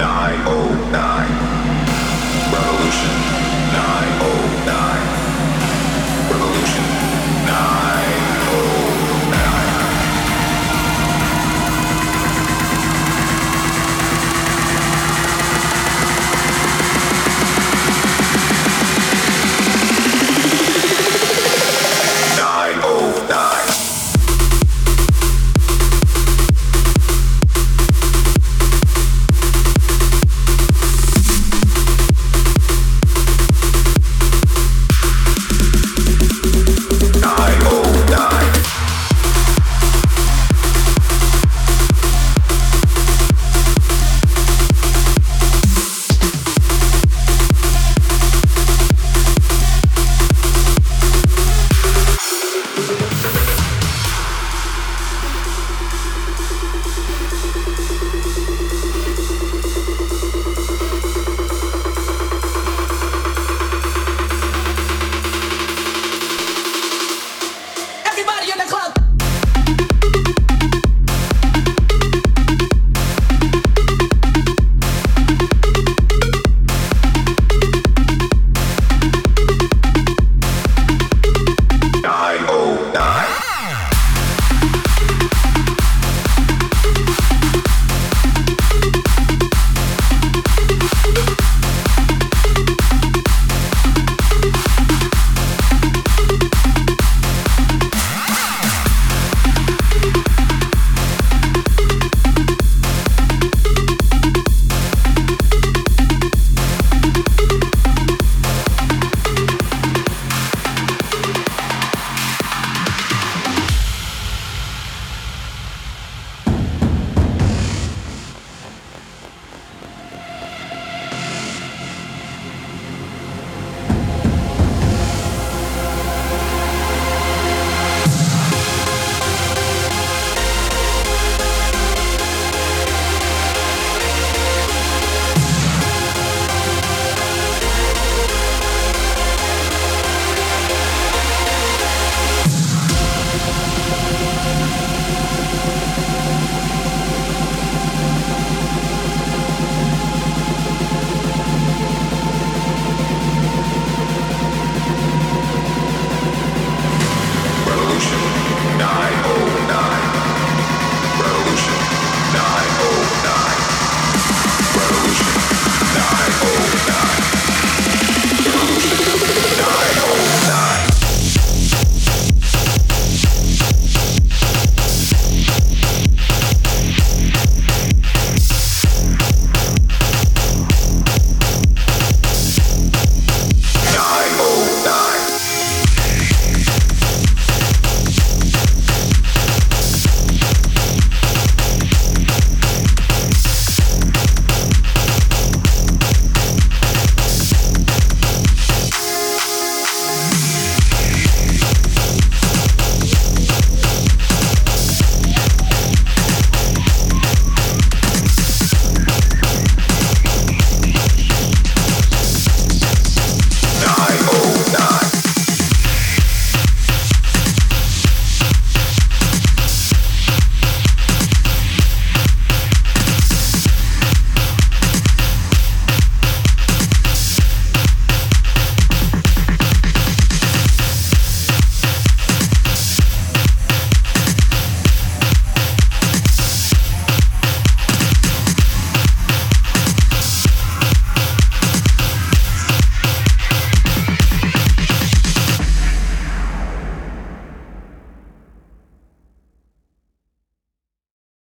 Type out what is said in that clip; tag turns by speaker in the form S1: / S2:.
S1: 909. Revolution.